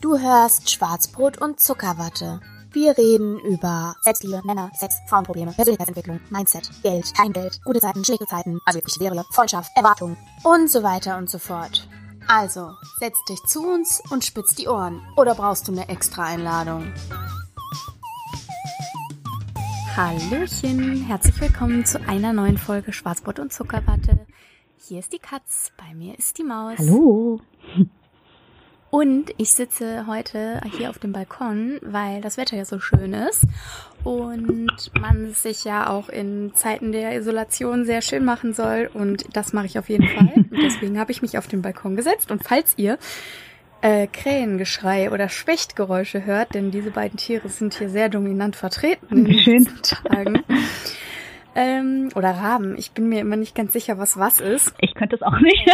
Du hörst Schwarzbrot und Zuckerwatte. Wir reden über Selbstliebe, Männer, Sex, Frauenprobleme, Persönlichkeitsentwicklung, Mindset, Geld, kein Geld, gute Zeiten, schlechte Zeiten, also wirklich Serie, Freundschaft, Erwartungen und so weiter und so fort. Also, setz dich zu uns und spitz die Ohren. Oder brauchst du eine extra Einladung? Hallöchen, herzlich willkommen zu einer neuen Folge Schwarzbrot und Zuckerwatte. Hier ist die Katz, bei mir ist die Maus. Hallo. Und ich sitze heute hier auf dem Balkon, weil das Wetter ja so schön ist und man sich ja auch in Zeiten der Isolation sehr schön machen soll. Und das mache ich auf jeden Fall. Und deswegen habe ich mich auf den Balkon gesetzt. Und falls ihr äh, Krähengeschrei oder Spechtgeräusche hört, denn diese beiden Tiere sind hier sehr dominant vertreten in Schön. letzten Tagen. Ähm, oder Raben. Ich bin mir immer nicht ganz sicher, was was ist. Ich könnte es auch nicht.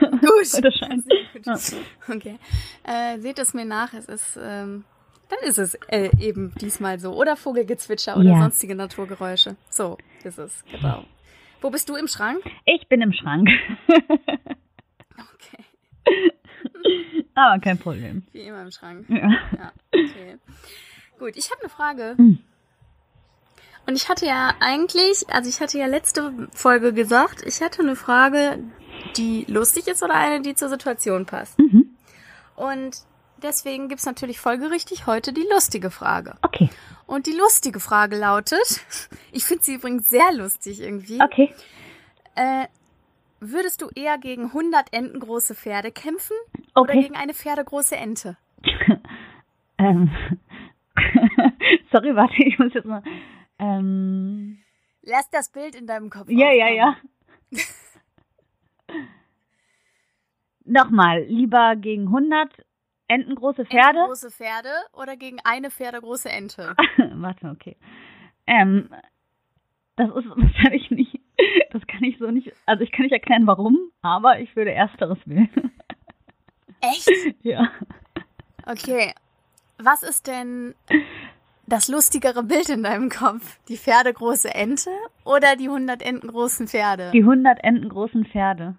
Gut. Scheint. Okay. Äh, seht es mir nach, es ist, ähm, dann ist es äh, eben diesmal so. Oder Vogelgezwitscher oder Ja. sonstige Naturgeräusche. So ist es, genau. Wo bist du im Schrank? Ich bin im Schrank. Okay, Aber kein Problem. wie immer im Schrank. Ja. Ja, okay. Gut, ich habe eine Frage. Mhm. Und ich hatte ja eigentlich, also ich hatte ja letzte Folge gesagt, ich hatte eine Frage, die lustig ist oder eine, die zur Situation passt. Mhm. Und deswegen gibt's natürlich folgerichtig heute die lustige Frage. Okay. Und die lustige Frage lautet, ich finde sie übrigens sehr lustig irgendwie. Okay. Äh, würdest du eher gegen 100 entengroße Pferde kämpfen oder Okay. gegen eine pferdegroße Ente? ähm. Sorry, warte, ich muss jetzt mal. Ähm. Lass das Bild in deinem Kopf Ja, ja, aufkommen. ja. Nochmal, lieber gegen 100 entengroße Pferde. Große Pferde oder gegen eine pferdegroße Ente? Warte, okay. Ähm, das ist wahrscheinlich nicht, das kann ich so nicht, also ich kann nicht erklären, warum, aber ich würde Ersteres wählen. Echt? ja. Okay. Was ist denn das lustigere Bild in deinem Kopf? Die pferdegroße Ente oder die 100 entengroßen Pferde? Die 100 entengroßen Pferde.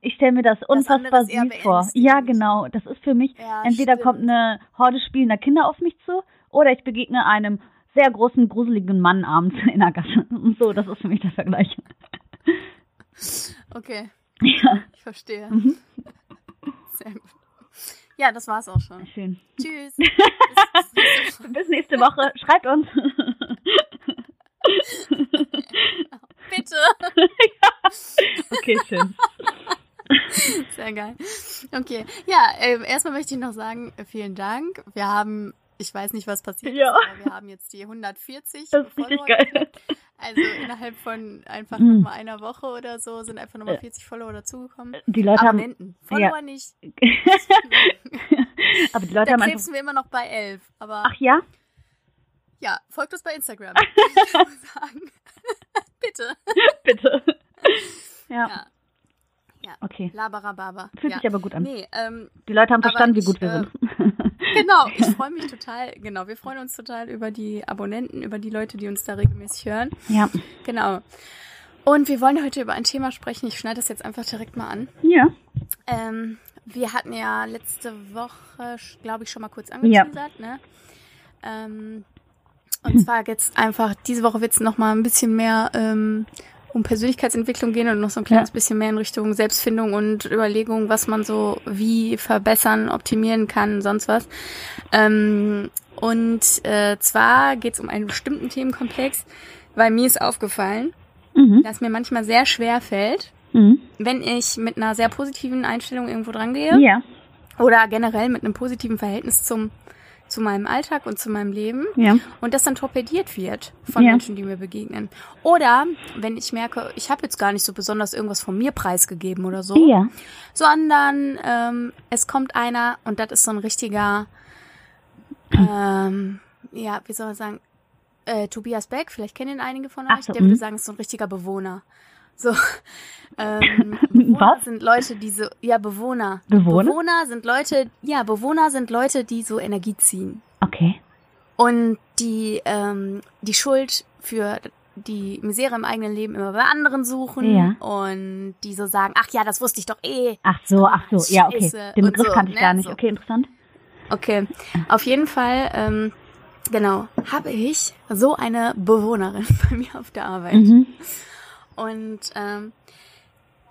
Ich stelle mir das unfassbar eher süß vor. Ja, genau. Das ist für mich, Ja, entweder stimmt. kommt eine Horde spielender Kinder auf mich zu oder ich begegne einem sehr großen, gruseligen Mann abends in der Gasse. Und so, das ist für mich der Vergleich. Okay, Ja, ich verstehe. Mhm. Ja, das war's auch schon. schön. Tschüss. Bis, bis, nächste Woche. Schreibt uns. bitte. Okay, schön. Sehr geil. Okay. Ja, ähm, erstmal möchte ich noch sagen, äh, vielen Dank. Wir haben, ich weiß nicht, was passiert Ja. ist, aber wir haben jetzt die 140 Das ist richtig Follower geil. geknackt. Also innerhalb von einfach Mhm. nochmal einer Woche oder so sind einfach nochmal Ja. 40 Follower dazugekommen. Die Leute haben. Abonnenten. Follower nicht. Aber die Leute Da haben klebsen wir immer noch bei 11. Aber Ach ja? ja, folgt uns bei Instagram. Bitte. Bitte. Ja. Ja. Ja. Okay. Labarababa. Fühlt ja. sich aber gut an. Nee, ähm, Die Leute haben verstanden, wie ich, gut wir äh, sind. Genau, ich freue mich total. Genau, wir freuen uns total über die Abonnenten, über die Leute, die uns da regelmäßig hören. Ja. Genau. Und wir wollen heute über ein Thema sprechen. Ich schneide das jetzt einfach direkt mal an. Ja. Ähm, wir hatten ja letzte Woche, glaube ich, schon mal kurz angeteasert, ne? Ähm, und zwar jetzt einfach, diese Woche wird es nochmal ein bisschen mehr ähm, um Persönlichkeitsentwicklung gehen und noch so ein kleines Ja. bisschen mehr in Richtung Selbstfindung und Überlegung, was man so wie verbessern, optimieren kann, sonst was. Ähm, und äh, zwar geht es um einen bestimmten Themenkomplex, weil mir ist aufgefallen, Mhm. dass mir manchmal sehr schwer fällt, Mhm. wenn ich mit einer sehr positiven Einstellung irgendwo dran gehe Ja. oder generell mit einem positiven Verhältnis zum zu meinem Alltag und zu meinem Leben Ja. und das dann torpediert wird von Ja. Menschen, die mir begegnen. Oder wenn ich merke, ich habe jetzt gar nicht so besonders irgendwas von mir preisgegeben oder so, Ja. sondern ähm, es kommt einer und das ist so ein richtiger, ähm, ja, wie soll man sagen, äh, Tobias Beck, vielleicht kennen ihn einige von euch, so, der würde mhm. sagen, ist so ein richtiger Bewohner. So, ähm, Bewohner Was? sind Leute, die so, ja, Bewohner. Bewohner? Bewohner sind Leute, ja, Bewohner sind Leute, die so Energie ziehen. Okay. Und die, ähm, die Schuld für die Misere im eigenen Leben immer bei anderen suchen Ja. und die so sagen, ach ja, das wusste ich doch eh. Ach so, ach so, ja, okay. Den Begriff so, kannte ich ne? gar nicht. So. Okay, interessant. Okay, auf jeden Fall, ähm, genau, habe ich so eine Bewohnerin bei mir auf der Arbeit. Mhm. Und ähm,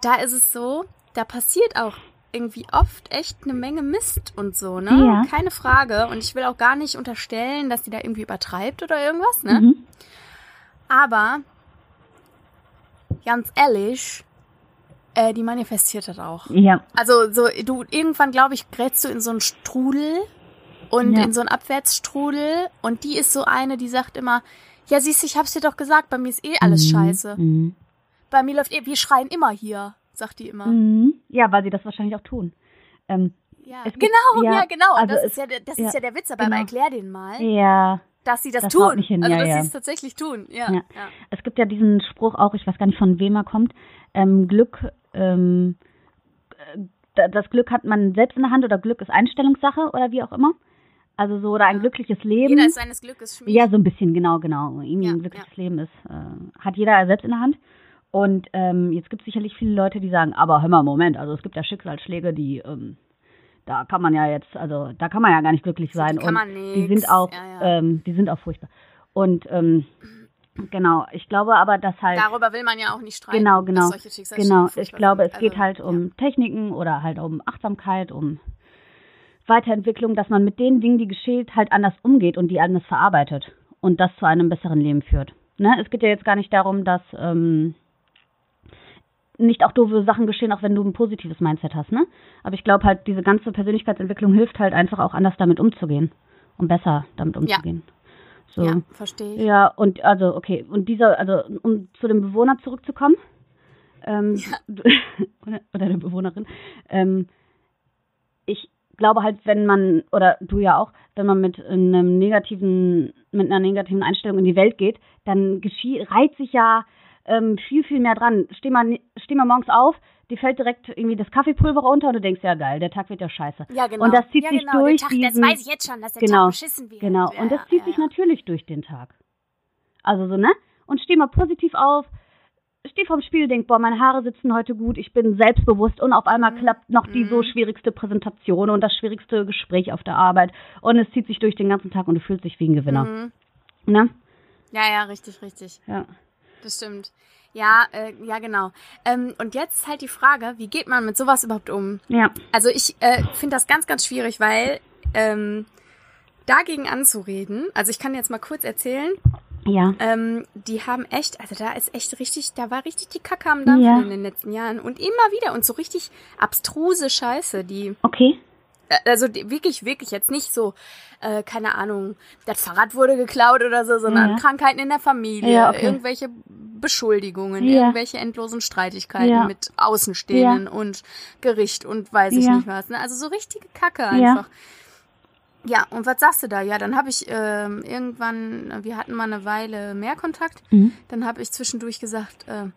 da ist es so, da passiert auch irgendwie oft echt eine Menge Mist und so, ne? Ja. Keine Frage. Und ich will auch gar nicht unterstellen, dass die da irgendwie übertreibt oder irgendwas, ne? Mhm. Aber ganz ehrlich, äh, die manifestiert das auch. Ja, Also so, du irgendwann, glaube ich, gerätst du in so einen Strudel und Ja. in so einen Abwärtsstrudel und die ist so eine, die sagt immer, ja siehst du, ich hab's dir doch gesagt, bei mir ist eh alles Mhm. scheiße. Mhm. Bei mir läuft eh, wir schreien immer hier, sagt die immer. Mhm. Ja, weil sie das wahrscheinlich auch tun. Ähm, Ja, gibt- genau, ja, ja, genau. also das es- ist ja, der- das ja, ist ja der Witz, aber, genau. erklär den mal, ja, dass sie das, Das tun. hin, also ja, dass sie es tatsächlich tun. Ja, Ja. ja. es gibt ja diesen Spruch auch, ich weiß gar nicht von wem er kommt, ähm, Glück, ähm, äh, das Glück hat man selbst in der Hand oder Glück ist Einstellungssache oder wie auch immer. Also so, oder ein glückliches Leben. Jeder ist seines Glückes Schmied. Ja, so ein bisschen, genau, genau. Irgendwie ein glückliches Leben ist, äh, hat jeder selbst in der Hand. Und ähm, jetzt gibt es sicherlich viele Leute, die sagen, aber hör mal, Moment, also es gibt ja Schicksalsschläge, die, ähm, da kann man ja jetzt, also da kann man ja gar nicht glücklich die sein. kann und man die nix. sind auch, Ja, ja. Ähm, die sind auch furchtbar. Und ähm, genau, ich glaube aber, dass halt Darüber will man ja auch nicht streiten. Genau, genau. Genau, ich glaube, es geht Also, halt um Techniken oder halt um Achtsamkeit, um Weiterentwicklung, dass man mit den Dingen, die geschehen, halt anders umgeht und die anders verarbeitet und das zu einem besseren Leben führt. Ne? Es geht ja jetzt gar nicht darum, dass ähm, nicht auch doofe Sachen geschehen, auch wenn du ein positives Mindset hast, ne? Aber ich glaube halt, diese ganze Persönlichkeitsentwicklung hilft halt einfach auch anders damit umzugehen und besser damit umzugehen. So. Ja, verstehe ich. Ja, und also, okay, und dieser, also um zu dem Bewohner zurückzukommen, ähm, oder, oder der Bewohnerin, ähm, ich glaube halt, wenn man, oder du ja auch, wenn man mit einem negativen, mit einer negativen Einstellung in die Welt geht, dann geschieht, reiht sich ja ähm, viel, viel mehr dran. Steh mal, steh mal morgens auf, dir fällt direkt irgendwie das Kaffeepulver runter und du denkst, ja geil, der Tag wird ja scheiße. Ja, genau. Und das zieht ja, sich genau. durch Der Tag, diesen- das weiß ich jetzt schon, dass der Genau, Tag beschissen wird. Genau, Ja, und das zieht ja, sich natürlich durch den Tag. Also so, ne? Und steh mal positiv auf, steh vorm Spiel, denk, boah, meine Haare sitzen heute gut, ich bin selbstbewusst und auf einmal Mhm. klappt noch die so Mhm. schwierigste Präsentation und das schwierigste Gespräch auf der Arbeit und es zieht sich durch den ganzen Tag und du fühlst dich wie ein Gewinner. Mhm. Ne? Ja, ja, richtig, richtig. Ja. Das stimmt. Ja, äh, ja, genau. Ähm, und jetzt halt die Frage, wie geht man mit sowas überhaupt um? Ja. Also ich äh, finde das ganz, ganz schwierig, weil ähm, dagegen anzureden, also ich kann jetzt mal kurz erzählen, Ja. ähm, die haben echt, also da ist echt richtig, da war richtig die Kacke am Dampfen Ja. in den letzten Jahren und immer wieder und so richtig abstruse Scheiße, die Okay. Äh, also wirklich, wirklich jetzt nicht so, äh, keine Ahnung, das Fahrrad wurde geklaut oder so, sondern Ja. Krankheiten in der Familie, Ja, okay. irgendwelche Beschuldigungen, Ja. irgendwelche endlosen Streitigkeiten Ja. mit Außenstehenden und Gericht und weiß ich nicht was. Ne? Also so richtige Kacke einfach. Ja, und was sagst du da? Ja, dann habe ich ähm, irgendwann, wir hatten mal eine Weile mehr Kontakt, Mhm. dann habe ich zwischendurch gesagt, äh,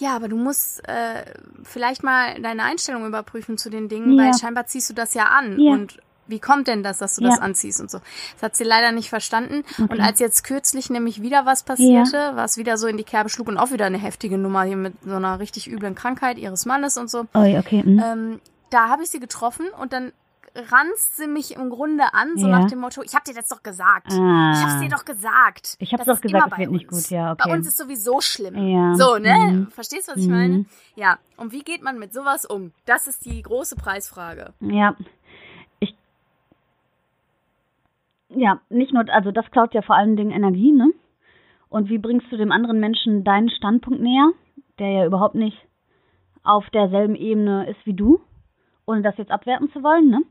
ja, aber du musst äh, vielleicht mal deine Einstellung überprüfen zu den Dingen, Ja. weil scheinbar ziehst du das ja an. Ja. Und wie kommt denn das, dass du das Ja. anziehst und so? Das hat sie leider nicht verstanden. Okay. Und als jetzt kürzlich nämlich wieder was passierte, was wieder so in die Kerbe schlug und auch wieder eine heftige Nummer hier mit so einer richtig üblen Krankheit ihres Mannes und so, Oh, okay. Mhm. ähm, da habe ich sie getroffen und dann ranzt sie mich im Grunde an, so Ja. nach dem Motto, ich habe dir das doch gesagt. Ah. Ich hab's dir doch gesagt. Ich hab's Das doch gesagt, bei wird nicht gut, ja, okay. Bei uns ist sowieso schlimm. Ja. So, ne? Mhm. Verstehst du, was ich Mhm. meine? Ja. Und wie geht man mit sowas um? Das ist die große Preisfrage. Ja. Ich. Ja, nicht nur, also das klaut ja vor allen Dingen Energie, ne? Und wie bringst du dem anderen Menschen deinen Standpunkt näher, der ja überhaupt nicht auf derselben Ebene ist wie du, ohne das jetzt abwerten zu wollen, ne?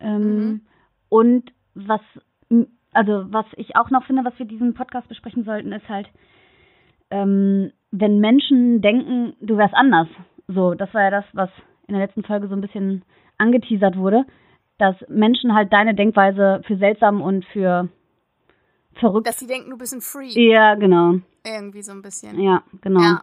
Ähm, Mhm. Und was, also was ich auch noch finde, was wir diesen Podcast besprechen sollten, ist halt, ähm, wenn Menschen denken, du wärst anders. So, das war ja das, was in der letzten Folge so ein bisschen angeteasert wurde, dass Menschen halt deine Denkweise für seltsam und für verrückt. Dass die denken, du bist ein Freak. ja, genau. Irgendwie so ein bisschen. Ja, genau. Ja.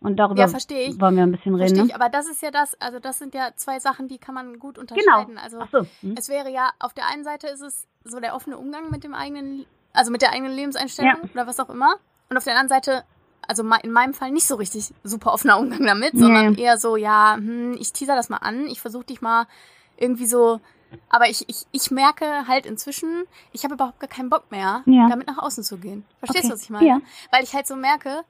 Und darüber Ja, wollen wir ein bisschen reden. Verstehe Ne? ich, aber das ist ja das, also das sind ja zwei Sachen, die kann man gut unterscheiden. Genau. Also so. Hm. es wäre ja, auf der einen Seite ist es so der offene Umgang mit dem eigenen, also mit der eigenen Lebenseinstellung Ja. oder was auch immer. Und auf der anderen Seite, also in meinem Fall nicht so richtig super offener Umgang damit, sondern Nee. eher so, ja, hm, ich teaser das mal an, ich versuche dich mal irgendwie so. Aber ich, ich, ich merke halt inzwischen, ich habe überhaupt gar keinen Bock mehr, Ja. damit nach außen zu gehen. Verstehst Okay. du, was ich meine? Ja. Weil ich halt so merke,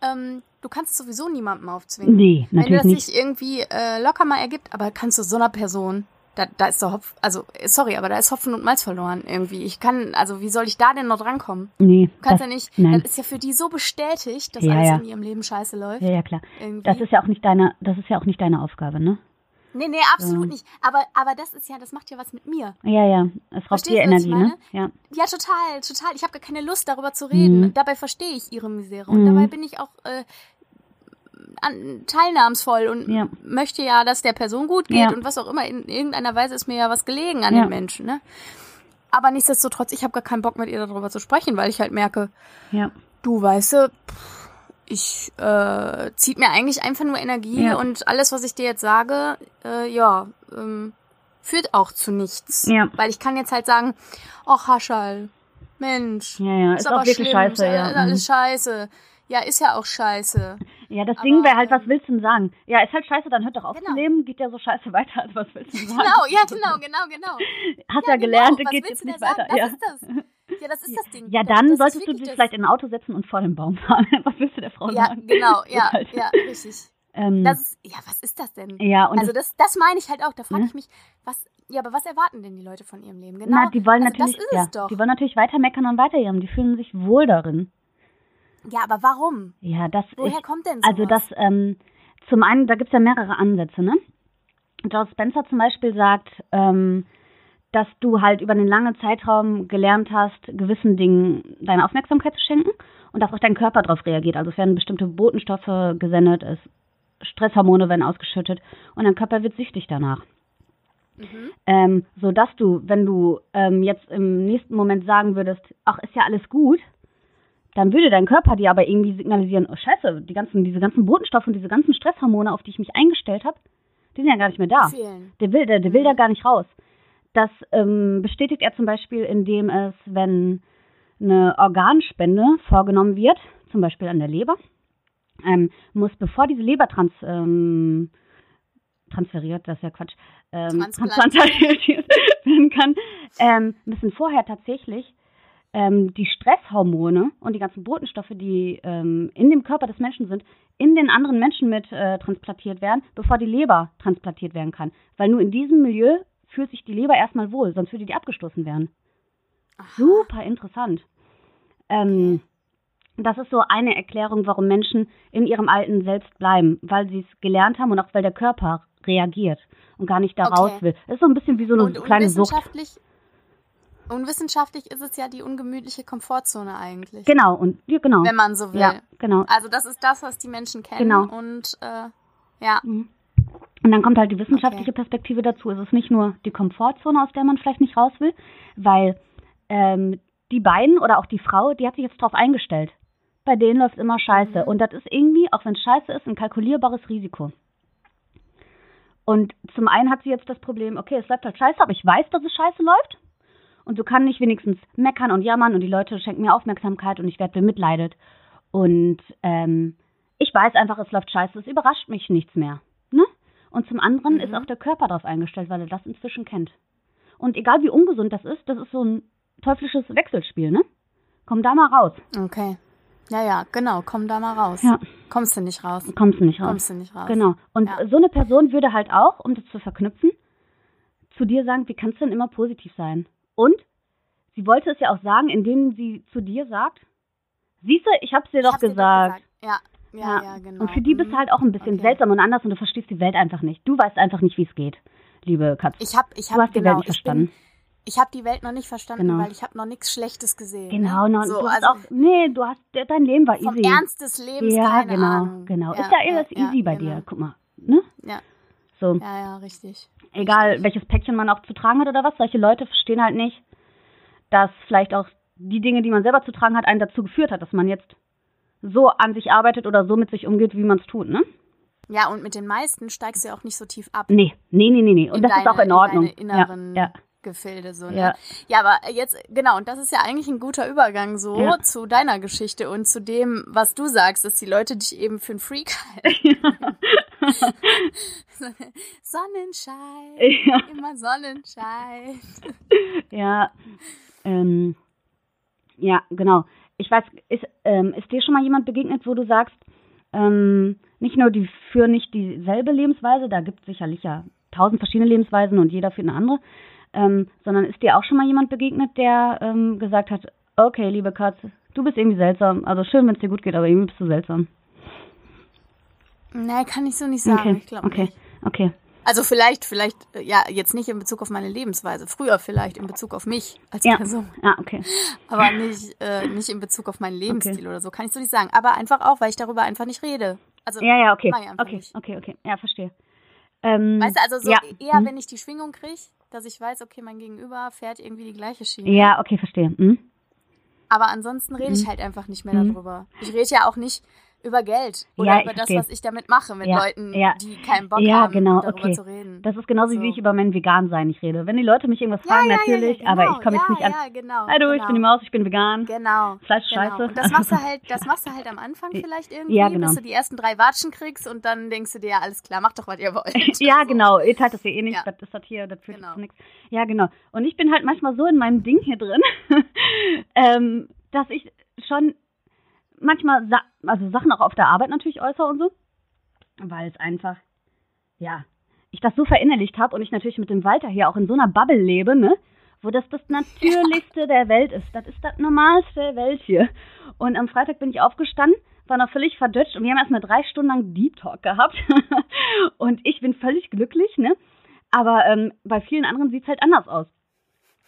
ähm, du kannst es sowieso niemandem aufzwingen. Nee, Wenn natürlich das nicht. sich irgendwie äh, locker mal ergibt, aber kannst du so einer Person, da, da ist der Hopf, also sorry, aber da ist Hopfen und Malz verloren irgendwie. Ich kann, also wie soll ich da denn noch drankommen? Nee, Du kannst das, ja nicht, nein. das ist ja für die so bestätigt, dass Ja, alles ja. in ihrem Leben scheiße läuft. ja, ja, klar. Irgendwie. Das ist ja auch nicht deine, das ist ja auch nicht deine Aufgabe, ne? Nee, nee, absolut Ja. nicht. Aber, aber das ist ja, das macht ja was mit mir. Ja, ja. Es raubt dir Energie, ne? Ja. Ja, total, total. Ich habe gar keine Lust, darüber zu reden. Mhm. Dabei verstehe ich ihre Misere. Und Mhm. dabei bin ich auch äh, an, teilnahmsvoll und Ja. möchte ja, dass der Person gut geht Ja. und was auch immer. In irgendeiner Weise ist mir ja was gelegen an Ja. den Menschen. Ne? Aber nichtsdestotrotz, ich habe gar keinen Bock mit ihr darüber zu sprechen, weil ich halt merke, Ja. du weißt pff, ich äh, zieht mir eigentlich einfach nur Energie Ja. und alles, was ich dir jetzt sage, äh, ja, ähm, führt auch zu nichts. Ja. Weil ich kann jetzt halt sagen, ach Haschal, Mensch, Ja, ja. Ist, auch wirklich scheiße, ist, ja. Ist alles Mhm. scheiße. Ja, ist ja auch scheiße. Ja, das Ding wäre halt, was ähm, willst du denn sagen? Ja, ist halt scheiße, dann hört doch auf Genau. zu leben, geht ja so scheiße weiter, also was willst du denn sagen? Genau, ja, genau, genau, genau. Hast ja, gelernt, genau. Was geht willst jetzt nicht sagen? weiter. Das Ja. ist das. Ja, das ist das Ding. ja, dann das solltest du dich vielleicht in ein Auto setzen und vor den Baum fahren. Was willst du der Frau Ja, sagen? genau, ja, Halt. ja, richtig. Ähm, Das ist, ja, was ist das denn? ja, und also das, das meine ich halt auch. Da frage ich mich, was, ja, aber was erwarten denn die Leute von ihrem Leben? Genau. Na, die wollen also natürlich, Das ist ja, es doch. die wollen natürlich weiter meckern und weiterjammern. Die fühlen sich wohl darin. Ja, aber warum? Ja, das Woher ich, kommt denn sowas? also das, ähm, zum einen, da gibt's ja mehrere Ansätze, ne? Joe Spencer zum Beispiel sagt, ähm, dass du halt über einen langen Zeitraum gelernt hast, gewissen Dingen deine Aufmerksamkeit zu schenken und dass auch dein Körper darauf reagiert. Also es werden bestimmte Botenstoffe gesendet, es Stresshormone werden ausgeschüttet und dein Körper wird süchtig danach. Mhm. Ähm, so dass du, wenn du ähm, jetzt im nächsten Moment sagen würdest, ach, ist ja alles gut, dann würde dein Körper dir aber irgendwie signalisieren, oh scheiße, die ganzen, diese ganzen Botenstoffe und diese ganzen Stresshormone, auf die ich mich eingestellt habe, die sind ja gar nicht mehr da. Der will, der, der will da gar nicht raus. Das ähm, bestätigt er zum Beispiel, indem es, wenn eine Organspende vorgenommen wird, zum Beispiel an der Leber, ähm, muss bevor diese Leber trans, ähm, transferiert, das ist ja Quatsch, ähm, Transplantiert. werden kann, ähm, müssen vorher tatsächlich ähm, die Stresshormone und die ganzen Botenstoffe, die ähm, in dem Körper des Menschen sind, in den anderen Menschen mit äh, transplantiert werden, bevor die Leber transplantiert werden kann. Weil nur in diesem Milieu fühlt sich die Leber erstmal wohl, sonst würde die abgestoßen werden. Super interessant. Ähm, das ist so eine Erklärung, warum Menschen in ihrem alten Selbst bleiben, weil sie es gelernt haben und auch weil der Körper reagiert und gar nicht da Okay. raus will. Das ist so ein bisschen wie so eine Und kleine Sucht. unwissenschaftlich, unwissenschaftlich ist es ja die ungemütliche Komfortzone eigentlich. Genau, und ja, genau. Wenn man so will. Ja, genau. Also das ist das, was die Menschen kennen. Genau. Und äh, ja, Mhm. Und dann kommt halt die wissenschaftliche Perspektive dazu. Es ist nicht nur die Komfortzone, aus der man vielleicht nicht raus will, weil ähm, die beiden oder auch die Frau, die hat sich jetzt drauf eingestellt. Bei denen läuft immer scheiße. Mhm. Und das ist irgendwie, auch wenn es scheiße ist, ein kalkulierbares Risiko. Und zum einen hat sie jetzt das Problem, okay, es läuft halt scheiße, aber ich weiß, dass es scheiße läuft. Und so kann ich wenigstens meckern und jammern und die Leute schenken mir Aufmerksamkeit und ich werde bemitleidet. Und ähm, ich weiß einfach, es läuft scheiße, es überrascht mich nichts mehr. Und zum anderen Mhm. ist auch der Körper darauf eingestellt, weil er das inzwischen kennt. Und egal wie ungesund das ist, das ist so ein teuflisches Wechselspiel, ne? Komm da mal raus. okay. Ja, ja, genau. Komm da mal raus. Ja. Kommst du nicht raus. Kommst du nicht raus. Kommst du nicht raus. Genau. Und Ja. so eine Person würde halt auch, um das zu verknüpfen, zu dir sagen, wie kannst du denn immer positiv sein? Und sie wollte es ja auch sagen, indem sie zu dir sagt, siehst du, ich hab's dir Ich doch hab's dir gesagt. Ja, ja, ja, genau. Und für die bist Mhm. du halt auch ein bisschen Okay. seltsam und anders und du verstehst die Welt einfach nicht. Du weißt einfach nicht, wie es geht, liebe Katze. Ich hab, ich du hab, hast die genau, Welt nicht ich verstanden. Bin, ich habe die Welt noch nicht verstanden, Genau. weil ich habe noch nichts Schlechtes gesehen. genau, ne? so, du hast also auch, nee, du hast, dein Leben war vom easy. Ernst des Lebens ja, genau, Ahnung. genau. Ja, ist ja alles ja, easy bei genau. dir, guck mal. Ne? Ja, So. ja, ja, richtig. egal Richtig. welches Päckchen man auch zu tragen hat oder was, solche Leute verstehen halt nicht, dass vielleicht auch die Dinge, die man selber zu tragen hat, einen dazu geführt hat, dass man jetzt so an sich arbeitet oder so mit sich umgeht, wie man es tut, ne? Ja, und mit den meisten steigst du ja auch nicht so tief ab. Nee, nee, nee, nee, nee. Und In das ist deine- auch in in Ordnung. deine inneren- ja, ja. Gefilde so, ne? Ja. Ja, aber jetzt, genau, und das ist ja eigentlich ein guter Übergang so Ja. zu deiner Geschichte und zu dem, was du sagst, dass die Leute dich eben für einen Freak halten. Sonnenschein, Ja. immer Sonnenschein. Ja, ähm, ja, genau. Ich weiß, ist, ähm, ist dir schon mal jemand begegnet, wo du sagst, ähm, nicht nur die führen nicht dieselbe Lebensweise, da gibt es sicherlich ja tausend verschiedene Lebensweisen und jeder führt eine andere, ähm, sondern ist dir auch schon mal jemand begegnet, der ähm, gesagt hat, okay, liebe Katze, du bist irgendwie seltsam, also schön, wenn es dir gut geht, aber irgendwie bist du seltsam. Nee, kann ich so nicht sagen. Okay, ich glaube okay, nicht. okay. Also vielleicht, vielleicht, äh, ja, jetzt nicht in Bezug auf meine Lebensweise. Früher vielleicht in Bezug auf mich als Ja, Person. ah, okay. Aber nicht, äh, nicht in Bezug auf meinen Lebensstil oder so. Kann ich so nicht sagen. Aber einfach auch, weil ich darüber einfach nicht rede. Also, Ja, ja, okay, okay, nicht. okay, okay, ja, verstehe. Ähm, Weißt du, also so ja. eher, hm. wenn ich die Schwingung kriege, dass ich weiß, okay, mein Gegenüber fährt irgendwie die gleiche Schiene. Ja, okay, verstehe. Hm? Aber ansonsten rede ich halt einfach nicht mehr Mhm. darüber. Ich rede ja auch nicht über Geld oder Ja, über das, was ich damit mache mit Ja, Leuten, ja. die keinen Bock haben, genau, darüber okay. zu reden. Das ist genauso So. wie ich über mein Vegan-Sein nicht rede. Wenn die Leute mich irgendwas fragen, natürlich, genau. aber ich komme jetzt nicht an. Ja, genau, Hallo, genau. ich bin die Maus, ich bin vegan. Genau. Fleisch genau. scheiße. Und das machst du halt, das machst du halt am Anfang vielleicht irgendwie, Ja, genau. bis du die ersten drei Watschen kriegst und dann denkst du dir, ja, alles klar, macht doch, was ihr wollt. Ja, So. genau. Ihr teilt das ja eh nicht. Das ist das hier, das führt Genau. zu nichts. Ja, genau. Und ich bin halt manchmal so in meinem Ding hier drin, ähm, dass ich schon manchmal, Sa also Sachen auch auf der Arbeit natürlich äußere und so, weil es einfach, ja, ich das so verinnerlicht habe und ich natürlich mit dem Walter hier auch in so einer Bubble lebe, ne? Wo das das Natürlichste der Welt ist. Das ist das Normalste der Welt hier. Und am Freitag bin ich aufgestanden, war noch völlig verdutscht und wir haben erstmal drei Stunden lang Deep Talk gehabt. und ich bin völlig glücklich, ne? Aber ähm, bei vielen anderen sieht es halt anders aus.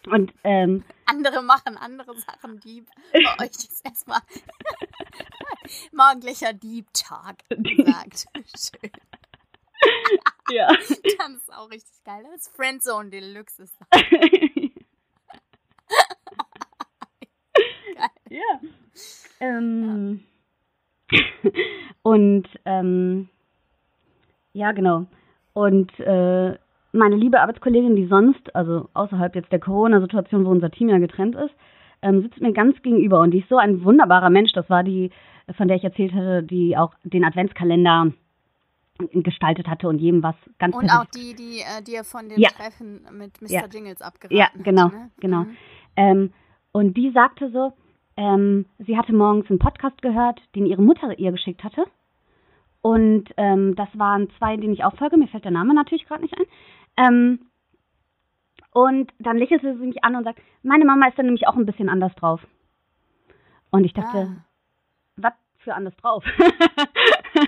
Und ähm, Andere machen andere Sachen Dieb. Bei euch ist erstmal morgendlicher Deep Talk gesagt. Schön. ja. Das ist auch richtig geil. Das ist Friendzone Deluxe. Ist das. Ja. Ähm, und ähm, ja, genau. Und äh, meine liebe Arbeitskollegin, die sonst, also außerhalb jetzt der Corona-Situation, wo unser Team ja getrennt ist, ähm, sitzt mir ganz gegenüber und die ist so ein wunderbarer Mensch. Das war die, von der ich erzählt hatte, die auch den Adventskalender gestaltet hatte und jedem was ganz Und auch die, die äh, dir von dem Ja. Treffen mit Mr. Ja. Jingles abgeraten Ja, hat, genau, ne? genau. Mhm. Ähm, und die sagte so, ähm, sie hatte morgens einen Podcast gehört, den ihre Mutter ihr geschickt hatte. Und ähm, das waren zwei, denen ich auch folge. Mir fällt der Name natürlich gerade nicht ein. Ähm, und dann lächelte sie mich an und sagt, meine Mama ist dann nämlich auch ein bisschen anders drauf. Und ich dachte, Ah. was für anders drauf?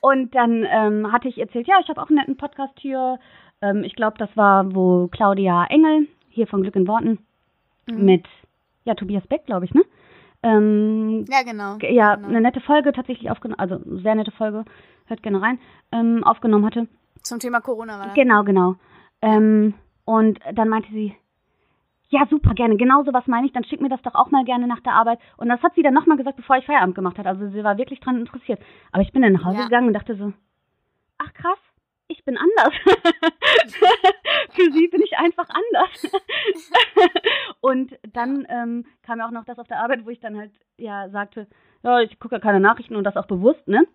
und dann ähm, hatte ich erzählt, ja, ich habe auch einen netten Podcast hier. Ähm, ich glaube, das war, wo Claudia Engel, hier von Glück in Worten, Mhm. mit, ja, Tobias Beck, glaube ich, ne? Ähm, Ja, genau. ja, genau. eine nette Folge tatsächlich aufgenommen, also sehr nette Folge, hört gerne rein, ähm, aufgenommen hatte. Zum Thema Corona war das. Genau, genau. Ähm, und dann meinte sie, ja, super, gerne, genau so was meine ich, dann schick mir das doch auch mal gerne nach der Arbeit. Und das hat sie dann nochmal gesagt, bevor ich Feierabend gemacht hat. Also sie war wirklich dran interessiert. Aber ich bin dann nach Hause Ja. gegangen und dachte so, ach krass, ich bin anders. Für sie bin ich einfach anders. und dann ähm, kam ja auch noch das auf der Arbeit, wo ich dann halt ja sagte, ja, ich gucke ja keine Nachrichten und das auch bewusst, ne?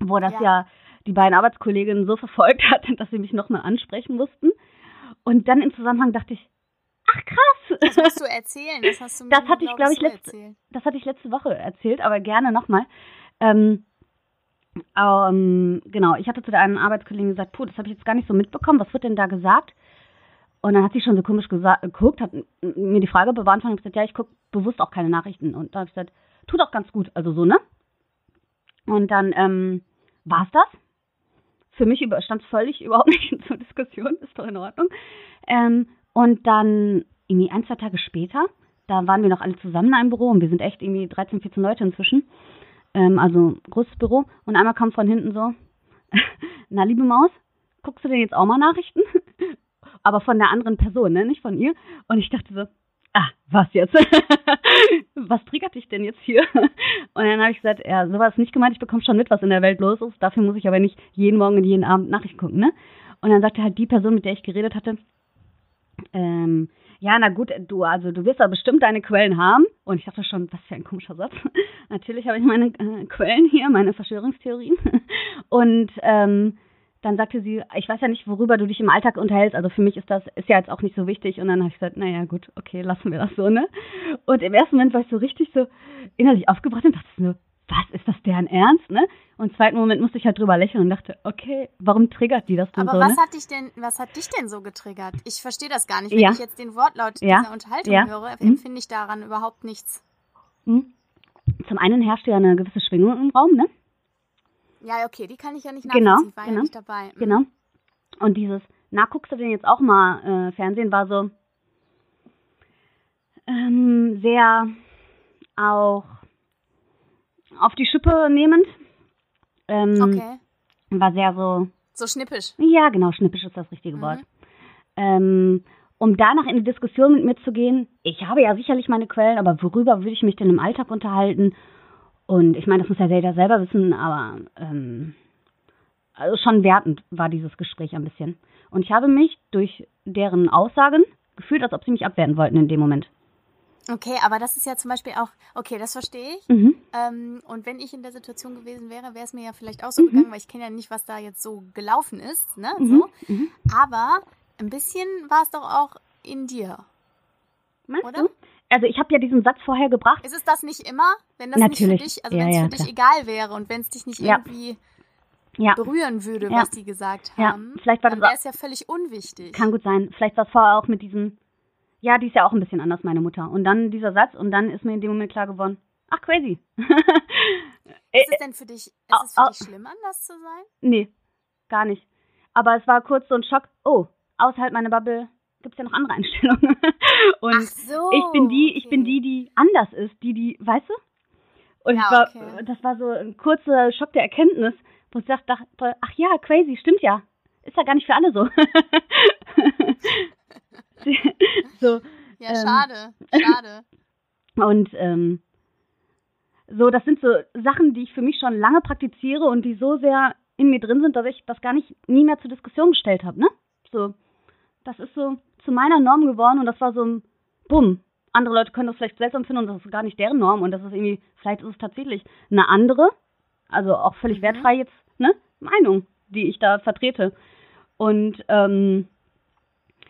Wo das Ja. ja, die beiden Arbeitskolleginnen so verfolgt hat, dass sie mich nochmal ansprechen mussten. Und dann im Zusammenhang dachte ich, ach krass. Das musst du erzählen. Das hast du mir, Das hatte ich, glaub ich, letzte- erzählt. Das hatte ich letzte Woche erzählt, aber gerne nochmal. Ähm, ähm, genau, ich hatte zu der einen Arbeitskollegin gesagt, puh, das habe ich jetzt gar nicht so mitbekommen, was wird denn da gesagt? Und dann hat sie schon so komisch geguckt, hat mir die Frage beantwortet und gesagt, ja, ich gucke bewusst auch keine Nachrichten. Und da habe ich gesagt, tut auch ganz gut, also so, ne? Und dann ähm, war es das. Für mich stand es völlig überhaupt nicht zur Diskussion, ist doch in Ordnung. Ähm, und dann irgendwie ein, zwei Tage später, da waren wir noch alle zusammen in einem Büro und wir sind echt irgendwie 13, 14 Leute inzwischen. Ähm, also großes Büro. Und einmal kam von hinten so, na liebe Maus, guckst du denn jetzt auch mal Nachrichten? Aber von der anderen Person, ne? Nicht von ihr. Und ich dachte so, ah, was jetzt? was triggert dich denn jetzt hier? Und dann habe ich gesagt, ja, sowas nicht gemeint, ich bekomme schon mit, was in der Welt los ist. Dafür muss ich aber nicht jeden Morgen und jeden Abend Nachrichten gucken, ne? Und dann sagte halt die Person, mit der ich geredet hatte, ähm, ja, na gut, du, also du wirst da bestimmt deine Quellen haben. Und ich dachte schon, was für ein komischer Satz. Natürlich habe ich meine äh, Quellen hier, meine Verschwörungstheorien. Und ähm, dann sagte sie, ich weiß ja nicht, worüber du dich im Alltag unterhältst. Also für mich ist das, ist ja jetzt auch nicht so wichtig. Und dann habe ich gesagt, naja, gut, okay, lassen wir das so, ne? Und im ersten Moment war ich so richtig so innerlich aufgebracht und dachte so, was ist das deren Ernst, ne? Und im zweiten Moment musste ich halt drüber lächeln und dachte, okay, warum triggert die das denn Aber so? was ne? hat dich denn, was hat dich denn so getriggert? Ich verstehe das gar nicht. Wenn Ja. ich jetzt den Wortlaut Ja. dieser Unterhaltung Ja. höre, Mhm. empfinde ich daran überhaupt nichts. Hm? Zum einen herrscht ja eine gewisse Schwingung im Raum, ne? Ja, okay, die kann ich ja nicht Genau, nachvollziehen. Ich war genau. ja nicht dabei. Mhm. Genau. Und dieses, na, guckst du denn jetzt auch mal äh, Fernsehen, war so ähm, sehr auch auf die Schippe nehmend. Ähm, Okay. War sehr so, So schnippisch. ja, genau, schnippisch ist das richtige Mhm. Wort. Ähm, um danach in die Diskussion mit mir zu gehen, ich habe ja sicherlich meine Quellen, aber worüber würde ich mich denn im Alltag unterhalten? Und ich meine, das muss ja jeder selber wissen, aber ähm, also schon wertend war dieses Gespräch ein bisschen. Und ich habe mich durch deren Aussagen gefühlt, als ob sie mich abwerten wollten in dem Moment. Okay, aber das ist ja zum Beispiel auch, okay, das verstehe ich. Mhm. Ähm, und wenn ich in der Situation gewesen wäre, wäre es mir ja vielleicht auch so gegangen, weil ich kenne ja nicht, was da jetzt so gelaufen ist, ne? Mhm. So. Mhm. Aber ein bisschen war es doch auch in dir. Meinst Oder? du? Also ich habe ja diesen Satz vorher gebracht. Ist es das nicht immer, wenn das nicht Natürlich. für dich, also Ja, wenn es ja, für dich egal wäre und wenn es dich nicht Ja. irgendwie Ja, berühren würde, Ja. was die gesagt Ja, haben, vielleicht war dann das wäre es ja völlig unwichtig. Kann gut sein. Vielleicht war es vorher auch mit diesem, ja, die ist ja auch ein bisschen anders, meine Mutter. Und dann dieser Satz und dann ist mir in dem Moment klar geworden, ach, crazy. ist es denn für dich, ist au- es für au- dich schlimm, anders zu sein? nee, gar nicht. Aber es war kurz so ein Schock, oh, außerhalb meiner Bubble gibt es ja noch andere Einstellungen. und Ach so. ich bin die, ich bin die, die anders ist, die, die, weißt du? Und Ja, war, okay. das war so ein kurzer Schock der Erkenntnis, wo ich dachte, ach ja, crazy, stimmt ja. Ist ja gar nicht für alle so. so, Ja, ähm, schade, schade. Und ähm, so, das sind so Sachen, die ich für mich schon lange praktiziere und die so sehr in mir drin sind, dass ich das gar nicht nie mehr zur Diskussion gestellt habe, ne? So, das ist so zu meiner Norm geworden und das war so ein Bumm. Andere Leute können das vielleicht seltsam finden und das ist gar nicht deren Norm und das ist irgendwie, vielleicht ist es tatsächlich eine andere, also auch völlig Mhm. wertfrei jetzt, ne? Meinung, die ich da vertrete. Und ähm,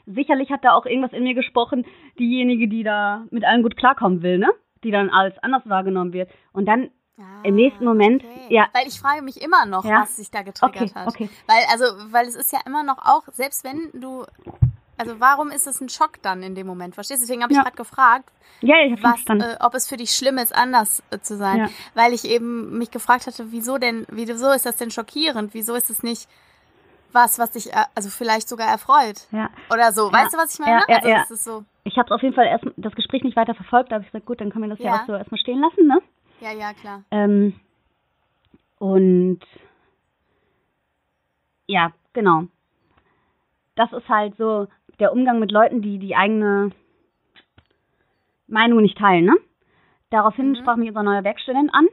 sicherlich hat da auch irgendwas in mir gesprochen, diejenige, die da mit allem gut klarkommen will, ne? Die dann als anders wahrgenommen wird. Und dann Im nächsten Moment, Ah, okay. ja. Weil ich frage mich immer noch, Ja. was sich da getriggert Okay, hat. okay. Weil, also, weil es ist ja immer noch auch, selbst wenn du, also warum ist es ein Schock dann in dem Moment? Verstehst du? Deswegen habe ich Ja. gerade gefragt, Ja, ich was, äh, ob es für dich schlimm ist, anders äh, zu sein. Ja. Weil ich eben mich gefragt hatte, wieso denn, wieso ist das denn schockierend? Wieso ist es nicht was, was dich, äh, also vielleicht sogar erfreut? ja. Oder so. Weißt du, was ich meine? Ja, ja, also, ja. so, Ich habe auf jeden Fall erst das Gespräch nicht weiter verfolgt, habe ich gesagt, gut, dann können wir das ja, Ja. auch so erstmal stehen lassen, ne? ja, ja, klar. Ähm, und ja, genau. Das ist halt so der Umgang mit Leuten, die die eigene Meinung nicht teilen, ne? Daraufhin Mhm. sprach mich unser neuer Werkstudent an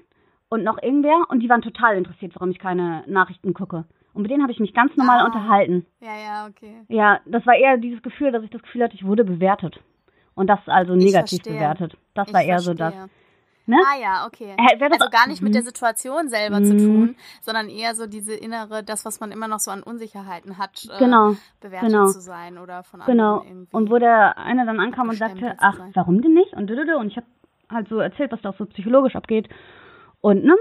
und noch irgendwer und die waren total interessiert, warum ich keine Nachrichten gucke. Und mit denen habe ich mich ganz normal Ah. unterhalten. Ja, ja, okay. Ja, das war eher dieses Gefühl, dass ich das Gefühl hatte, ich wurde bewertet. Und das also negativ verstehe. bewertet. Das Ich war eher so das. Ne? Ah ja, okay. Äh, Also gar nicht mit Mhm. der Situation selber zu Mhm. tun, sondern eher so diese innere, das, was man immer noch so an Unsicherheiten hat, äh, Genau, bewertet genau. zu sein oder von anderen genau. irgendwie. Und wo der eine dann ankam und sagte, zu ach, warum denn nicht? Und und ich habe halt so erzählt, was da auch so psychologisch abgeht. Und ne,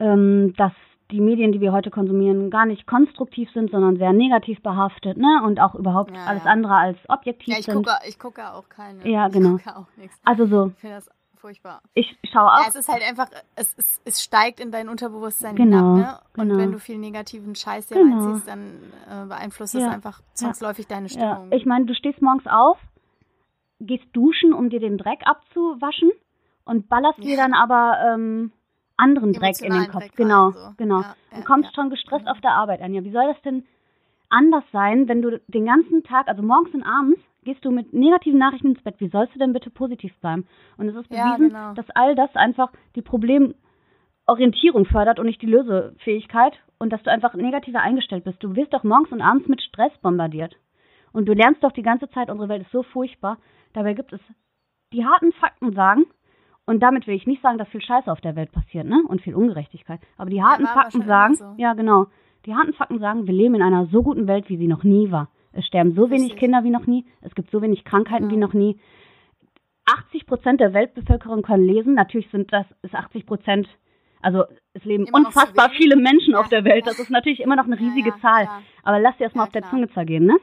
ähm, dass die Medien, die wir heute konsumieren, gar nicht konstruktiv sind, sondern sehr negativ behaftet, ne? Und auch überhaupt Ja, alles ja. andere als objektiv ja, ich sind. gucke, ich gucke auch keine. Ja, ich genau. gucke auch nichts. Also so, Ich finde das furchtbar. ich schaue auch. Ja, es ist halt einfach, es, es, es steigt in dein Unterbewusstsein Genau, hinab, ne? Und genau. wenn du viel negativen Scheiß dir Genau. reinziehst, dann äh, beeinflusst das Ja, einfach zwangsläufig deine Ja, Stimmung. ich meine, du stehst morgens auf, gehst duschen, um dir den Dreck abzuwaschen und ballerst dir dann aber ähm, anderen Dreck in den Kopf. Dreck genau, rein, so. genau. Ja, kommst schon gestresst Genau. auf der Arbeit an. Ja, wie soll das denn anders sein, wenn du den ganzen Tag, also morgens und abends, gehst du mit negativen Nachrichten ins Bett? Wie sollst du denn bitte positiv bleiben? Und es ist Ja, bewiesen, genau. dass all das einfach die Orientierung fördert und nicht die Lösefähigkeit und dass du einfach negativer eingestellt bist. Du wirst doch morgens und abends mit Stress bombardiert. Und du lernst doch die ganze Zeit, unsere Welt ist so furchtbar. Dabei gibt es die harten Fakten sagen, und damit will ich nicht sagen, dass viel Scheiße auf der Welt passiert, ne? Und viel Ungerechtigkeit. Aber die harten Ja, Fakten sagen, so. ja genau, die harten Fakten sagen, wir leben in einer so guten Welt, wie sie noch nie war. Es sterben so wenig Richtig. Kinder wie noch nie, es gibt so wenig Krankheiten wie Genau. noch nie. 80 Prozent der Weltbevölkerung können lesen. Natürlich sind das ist 80 Prozent, also es leben Immer unfassbar viele Menschen Ja. auf der Welt. Das ist natürlich immer noch eine Ja, riesige ja, Zahl. Aber lass dir erst mal Ja, auf der. Zunge zergehen, ne?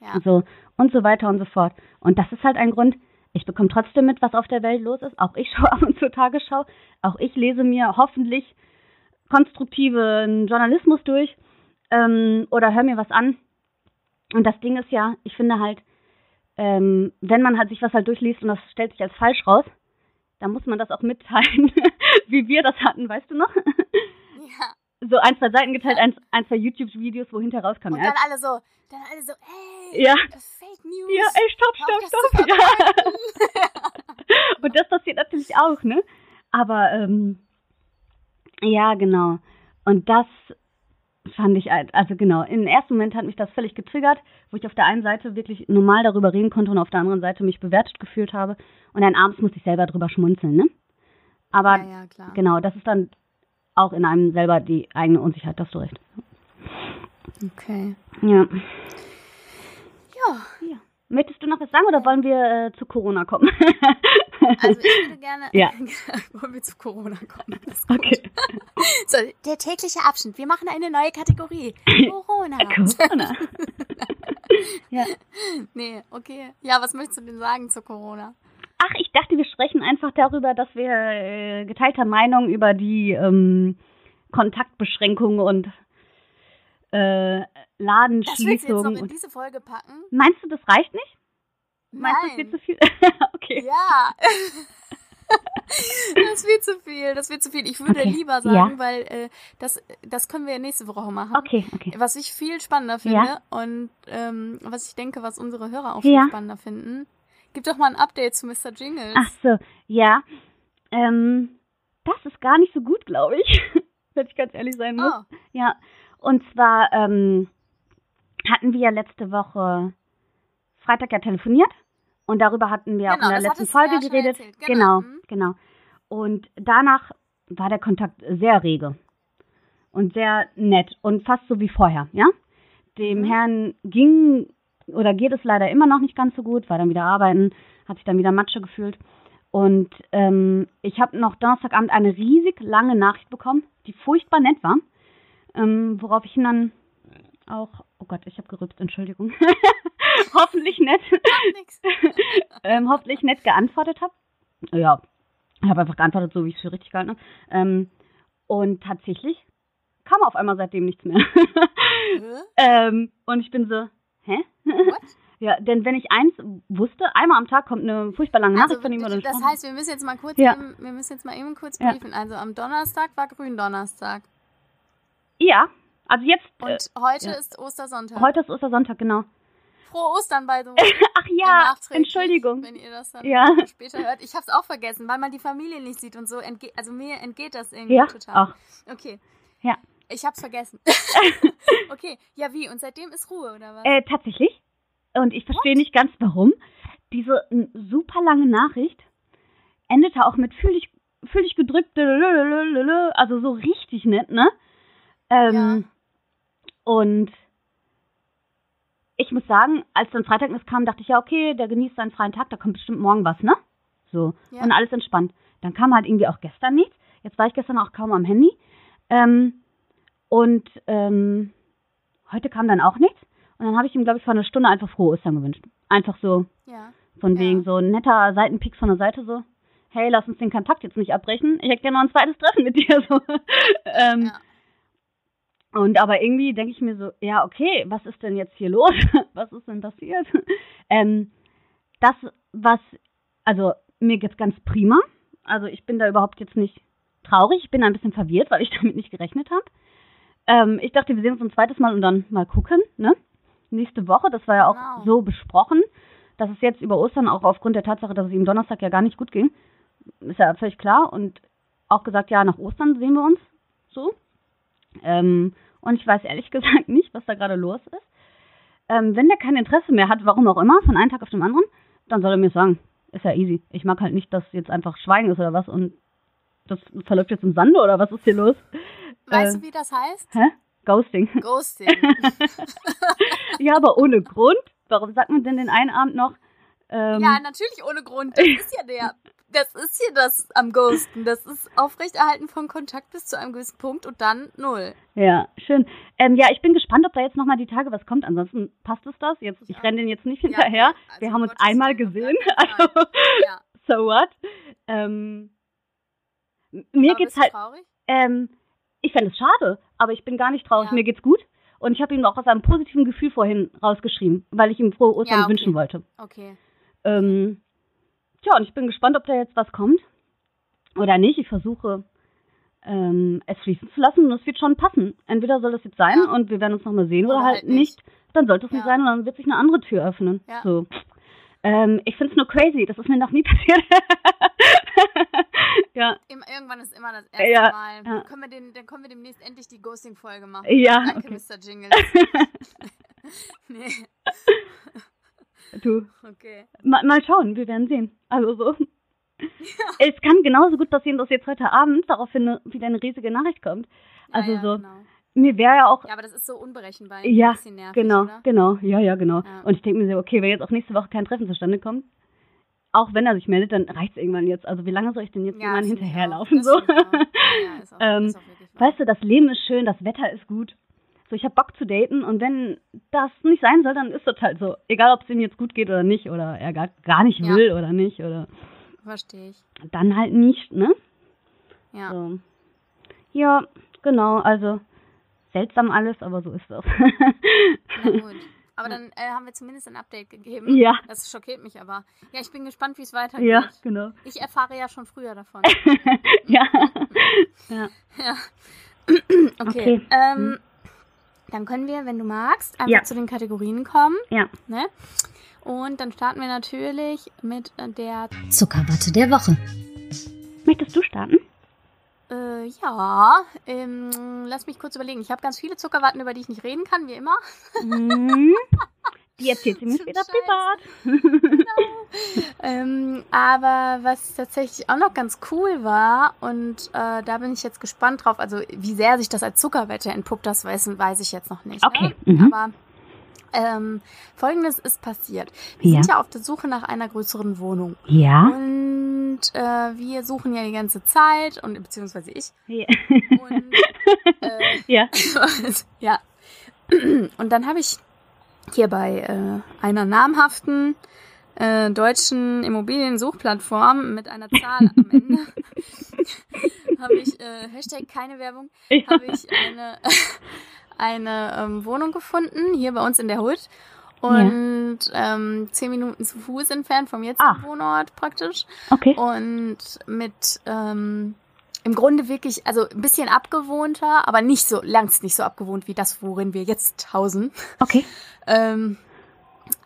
Ja. So und so weiter und so fort. Und das ist halt ein Grund. Ich bekomme trotzdem mit, was auf der Welt los ist. Auch ich schaue ab und zu Tagesschau. Auch ich lese mir hoffentlich konstruktiven Journalismus durch ähm, oder höre mir was an. Und das Ding ist ja, ich finde halt, ähm, wenn man halt sich was halt durchliest und das stellt sich als falsch raus, dann muss man das auch mitteilen, wie wir das hatten, weißt du noch? ja. So ein, zwei Seiten geteilt, ein, ein zwei YouTube-Videos, wo hinter rauskam. Und ja, dann alle so, dann alle so, ey, Ja. Fake News. Ja, ey, stopp, Hör stopp, das stopp. zu Ja. Und das passiert natürlich auch, ne? Aber, ähm, ja, genau. Und das fand ich, halt- also genau, im ersten Moment hat mich das völlig getriggert, wo ich auf der einen Seite wirklich normal darüber reden konnte und auf der anderen Seite mich bewertet gefühlt habe. Und dann abends musste ich selber drüber schmunzeln, ne? Aber Ja, ja, klar. genau, das ist dann auch in einem selber die eigene Unsicherheit, da hast du recht. Okay. Ja. Ja, ja. Möchtest du noch was sagen oder wollen wir äh, zu Corona kommen? also ich würde gerne, Ja. wollen wir zu Corona kommen. Okay. So, der tägliche Abschnitt. Wir machen eine neue Kategorie. Corona. Corona. ja. Nee, okay. Ja, was möchtest du denn sagen zu Corona? Ach, ich dachte, wir sprechen einfach darüber, dass wir äh, geteilter Meinung über die ähm, Kontaktbeschränkungen und äh, Das willst du jetzt noch in diese Folge packen? Meinst du, das reicht nicht? Meinst du, das Nein. wird zu viel? okay. Ja. das wird zu viel, das wird zu viel. Ich würde Okay. lieber sagen, Ja. weil äh, das, das können wir nächste Woche machen. Okay, okay. Was ich viel spannender finde Ja. und ähm, was ich denke, was unsere Hörer auch Ja. viel spannender finden. Gib doch mal ein Update zu Mr. Jingles. Ach so, ja. Ähm, das ist gar nicht so gut, glaube ich. Wenn ich ganz ehrlich sein muss. Oh, Ja, und zwar ähm, hatten wir ja letzte Woche Freitag ja telefoniert und darüber hatten wir auch Genau, in der letzten Folge geredet. Genau, Genau, mhm. genau. Und danach war der Kontakt sehr rege und sehr nett und fast so wie vorher, ja. Dem Mhm. Herrn ging oder geht es leider immer noch nicht ganz so gut, war dann wieder arbeiten, hat sich dann wieder Matsche gefühlt. Und ähm, ich habe noch Donnerstagabend eine riesig lange Nachricht bekommen, die furchtbar nett war, ähm, worauf ich ihn dann auch, oh Gott, ich habe gerübst, Entschuldigung, hoffentlich nett, ähm, hoffentlich nett geantwortet habe. Ja, ich habe einfach geantwortet, so wie ich es für richtig gehalten habe. Ähm, und tatsächlich kam auf einmal seitdem nichts mehr. Ähm, und ich bin so, hä? What? Ja, denn wenn ich eins wusste, einmal am Tag kommt eine furchtbar lange Nachricht Also, von ihm oder das heißt, wir müssen jetzt mal kurz Ja. eben, wir müssen jetzt mal eben kurz Ja. briefen. Also am Donnerstag war Gründonnerstag Ja, also jetzt, und äh, heute ja. ist Ostersonntag. heute ist Ostersonntag, genau. Frohe Ostern bei way. Ach ja, Entschuldigung. Wenn ihr das dann Ja. später hört. Ich hab's auch vergessen, weil man die Familie nicht sieht und so. Entge also mir entgeht das irgendwie Ja, total. auch. Okay. Ja. Ich hab's vergessen. okay, ja wie? Und seitdem ist Ruhe, oder was? Äh, tatsächlich. Und ich verstehe nicht ganz warum. Diese super lange Nachricht endete auch mit fühl dich, fühl dich gedrückt, also so richtig nett, ne? Ähm, Und ich muss sagen, als dann Freitag das kam, dachte ich ja, okay, der genießt seinen freien Tag, da kommt bestimmt morgen was, ne? So. Ja. Und alles entspannt. Dann kam halt irgendwie auch gestern nichts. Jetzt war ich gestern auch kaum am Handy. Ähm, und ähm, heute kam dann auch nichts. Und dann habe ich ihm, glaube ich, vor einer Stunde einfach frohe Ostern gewünscht. Einfach so, ja. von Ja. wegen so ein netter Seitenpick von der Seite so. Hey, lass uns den Kontakt jetzt nicht abbrechen. Ich hätte gerne noch ein zweites Treffen mit dir. So. ähm, Ja. Und aber irgendwie denke ich mir so, ja, okay, was ist denn jetzt hier los? was ist denn passiert? ähm, das, was, also mir geht's ganz prima. Also ich bin da überhaupt jetzt nicht traurig. Ich bin ein bisschen verwirrt, weil ich damit nicht gerechnet habe. Ähm, ich dachte, wir sehen uns ein zweites Mal und dann mal gucken, ne? Nächste Woche, das war ja auch Genau. so besprochen, dass es jetzt über Ostern auch aufgrund der Tatsache, dass es ihm Donnerstag ja gar nicht gut ging, ist ja völlig klar. Und auch gesagt, ja, nach Ostern sehen wir uns so. Ähm, und ich weiß ehrlich gesagt nicht, was da gerade los ist. Ähm, wenn der kein Interesse mehr hat, warum auch immer, von einem Tag auf den anderen, dann soll er mir sagen. Ist ja easy. Ich mag halt nicht, dass jetzt einfach Schweigen ist oder was und das verläuft jetzt im Sande oder was ist hier los? Weißt äh, du, wie das heißt? Hä? Ghosting. Ghosting. ja, aber ohne Grund. Warum sagt man denn den einen Abend noch? Ähm, ja, natürlich ohne Grund. Das ist ja der das ist hier das am Ghosten. Das ist Aufrechterhalten von Kontakt bis zu einem gewissen Punkt und dann null. Ja, schön. Ähm, ja, ich bin gespannt, ob da jetzt nochmal die Tage was kommt. Ansonsten passt es das. Jetzt, ich renne den jetzt nicht hinterher. Ja, also Wir haben uns Gottes einmal gesehen. Also, ja. so what? Ähm, mir aber geht's halt. Traurig? Ähm, ich fände es schade, aber ich bin gar nicht traurig. Ja. Mir geht's gut. Und ich habe ihm auch aus einem positiven Gefühl vorhin rausgeschrieben, weil ich ihm frohe Ostern ja, okay. wünschen wollte. Okay. Ähm, Tja, und ich bin gespannt, ob da jetzt was kommt oder nicht. Ich versuche ähm, es fließen zu lassen und es wird schon passen. Entweder soll das jetzt sein ja. und wir werden uns nochmal sehen oder, oder halt, halt nicht. Dann sollte es ja. nicht sein und dann wird sich eine andere Tür öffnen. Ja. So. Ähm, ich finde es nur crazy, das ist mir noch nie passiert. ja. Irgendwann ist immer das erste ja, Mal. Ja. Können wir den, dann können wir demnächst endlich die Ghosting-Folge machen. Ja. Danke, okay. Mr. Jingle. nee. Du. Okay. Mal, mal schauen, wir werden sehen. Also so. Ja. Es kann genauso gut passieren, dass jetzt heute Abend daraufhin wieder eine riesige Nachricht kommt. Also ja, ja, so. Genau. Mir wäre ja auch. Ja, aber das ist so unberechenbar. Ja, nervig, genau, oder? genau. Ja, ja, genau. Und ich denke mir so, okay, wenn jetzt auch nächste Woche kein Treffen zustande kommt, auch wenn er sich meldet, dann reicht es irgendwann jetzt. Also wie lange soll ich denn jetzt ja, hinterherlaufen? So? Ja, ist auch, ähm, auch weißt du, das Leben ist schön, das Wetter ist gut so ich habe Bock zu daten und wenn das nicht sein soll, dann ist das halt so. Egal, ob es ihm jetzt gut geht oder nicht oder er gar, gar nicht ja. will oder nicht oder. Verstehe ich. Dann halt nicht, ne? Ja. So. Ja, genau, also seltsam alles, aber so ist das. Na gut. Aber dann äh, haben wir zumindest ein Update gegeben. Ja. Das schockiert mich aber. Ja, ich bin gespannt, wie es weitergeht. Ja, genau. Ich erfahre ja schon früher davon. ja. ja. ja. okay. okay. Ähm, hm. Dann können wir, wenn du magst, einfach ja. zu den Kategorien kommen. Ja. Ne? Und dann starten wir natürlich mit der Zuckerwatte der Woche. Möchtest du starten? Äh, ja, ähm, lass mich kurz überlegen. Ich habe ganz viele Zuckerwatten, über die ich nicht reden kann, wie immer. Mhm. Die erzählt sie mir später privat. genau. ähm, aber was tatsächlich auch noch ganz cool war, und äh, da bin ich jetzt gespannt drauf, also wie sehr sich das als Zuckerwette entpuppt, das weiß, weiß ich jetzt noch nicht. Okay. Ne? Mhm. Aber ähm, folgendes ist passiert. Wir ja. sind ja auf der Suche nach einer größeren Wohnung. Ja. Und äh, wir suchen ja die ganze Zeit, und beziehungsweise ich. Ja. Und, äh, ja. ja. Und dann habe ich hier bei äh, einer namhaften äh, deutschen Immobiliensuchplattform mit einer Zahl am Ende habe ich äh, Hashtag keine Werbung ja. habe ich eine eine ähm, Wohnung gefunden hier bei uns in der Hut und ja. ähm, zehn Minuten zu Fuß entfernt vom jetzigen ah. Wohnort praktisch okay und mit ähm, im Grunde wirklich, also ein bisschen abgewohnter, aber nicht so, langst nicht so abgewohnt wie das, worin wir jetzt hausen. Okay. ähm,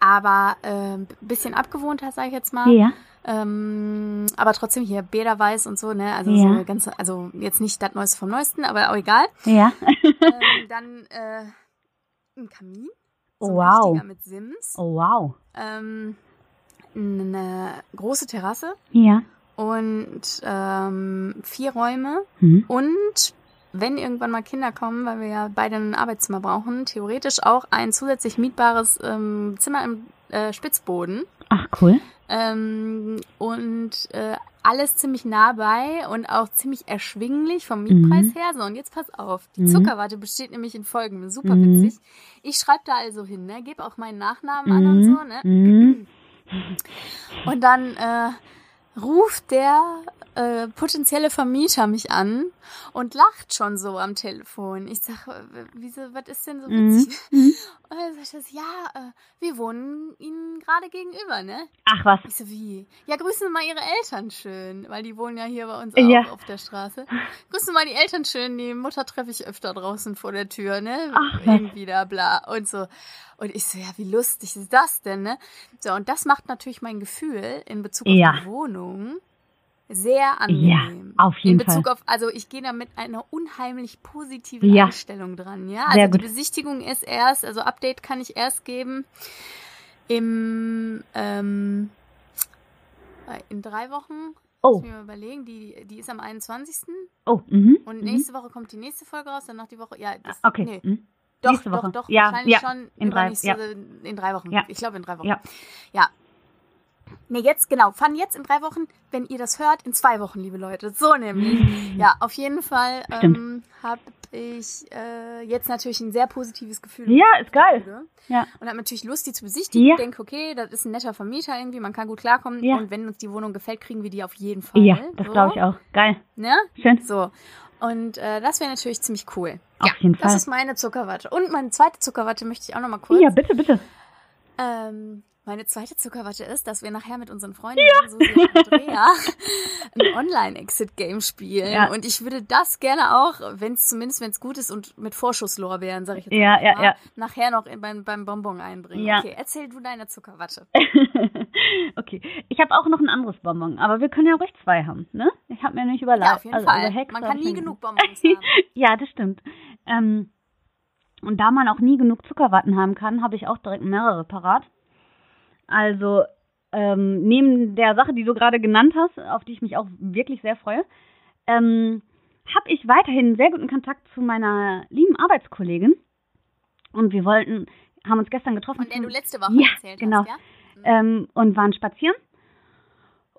aber äh, bisschen abgewohnter, sage ich jetzt mal. Ja. Ähm, aber trotzdem hier Bäderweiß und so, ne? Also ja. so ganz, also jetzt nicht das Neueste vom Neuesten, aber auch egal. Ja. ähm, dann äh, ein Kamin. So oh, wow. mit Sims. Oh wow. Ähm, eine große Terrasse. Ja und ähm, vier Räume mhm. und wenn irgendwann mal Kinder kommen, weil wir ja beide ein Arbeitszimmer brauchen, theoretisch auch ein zusätzlich mietbares ähm, Zimmer im äh, Spitzboden. Ach cool. Ähm, und äh, alles ziemlich nah bei und auch ziemlich erschwinglich vom Mietpreis mhm. her. So, und jetzt pass auf, die mhm. Zuckerwatte besteht nämlich in folgendem, super mhm. witzig. Ich schreibe da also hin, ne, gebe auch meinen Nachnamen an und so, ne. Mhm. Und dann äh, ruft der äh, potenzielle Vermieter mich an und lacht schon so am Telefon. Ich sag, äh, wieso, was ist denn so mhm. witzig? Mhm. Und er sagt das, ja, äh, wir wohnen Ihnen gerade gegenüber, ne? Ach was. Ich so, wie? Ja, grüßen Sie mal Ihre Eltern schön, weil die wohnen ja hier bei uns auch ja. auf der Straße. Grüßen Sie mal die Eltern schön, die Mutter treffe ich öfter draußen vor der Tür, ne? Ach, Irgendwie da, bla und so. Und ich so, ja, wie lustig ist das denn, ne? So, und das macht natürlich mein Gefühl in Bezug auf ja. die Wohnung sehr angenehm. Ja, auf jeden In Bezug Fall. auf, also ich gehe da mit einer unheimlich positiven Ja. Einstellung dran, ja. Sehr Also die gut. Besichtigung ist erst, also Update kann ich erst geben im ähm, äh, in drei Wochen. Oh. Muss ich mir überlegen, die, die ist am 21. Oh, mhm. Und mhm. nächste Woche kommt die nächste Folge raus, danach die Woche, ja, das, Okay. nee. mhm. Doch, Nächste Woche. doch, doch, Ja, wahrscheinlich ja, schon in drei- ja. in drei Wochen. Ja. Ich glaube in drei Wochen. Ja. ja. Nee, jetzt, genau, fand jetzt in drei Wochen, wenn ihr das hört, in zwei Wochen, liebe Leute. So nämlich. Ja, auf jeden Fall ähm, habe ich äh, jetzt natürlich ein sehr positives Gefühl. Ja, ist geil. Ja. Und habe natürlich Lust, die zu besichtigen. Ja. Denke, okay, das ist ein netter Vermieter irgendwie, man kann gut klarkommen. Ja. Und wenn uns die Wohnung gefällt, kriegen wir die auf jeden Fall. Ja, das so. glaube ich auch. Geil. Ne? Schön. So. Und äh, das wäre natürlich ziemlich cool. Auf ja, jeden das Fall. ist meine Zuckerwatte. Und meine zweite Zuckerwatte möchte ich auch noch mal kurz. Ja, bitte, bitte. Ähm, meine zweite Zuckerwatte ist, dass wir nachher mit unseren Freunden, Susi und Andrea, ein Online-Exit-Game spielen. Ja. Und ich würde das gerne auch, wenn es zumindest, wenn es gut ist und mit Vorschusslorbeeren, sage ich jetzt Ja, ja, mal, ja. nachher noch in, beim, beim Bonbon einbringen. Ja. Okay, erzähl du deine Zuckerwatte. okay. Ich habe auch noch ein anderes Bonbon, aber wir können ja ruhig zwei haben, ne? Ich habe mir nicht überlegt. Ja, auf jeden also, Fall. Hex Man kann nie genug Bonbons haben. Ja, das stimmt. Ähm, und da man auch nie genug Zuckerwatten haben kann, habe ich auch direkt mehrere parat. Also ähm, neben der Sache, die du gerade genannt hast, auf die ich mich auch wirklich sehr freue, ähm, habe ich weiterhin sehr guten Kontakt zu meiner lieben Arbeitskollegin. Und wir wollten, haben uns gestern getroffen. Von der du letzte Woche Ja, erzählt genau. hast, ja? ähm, und waren spazieren.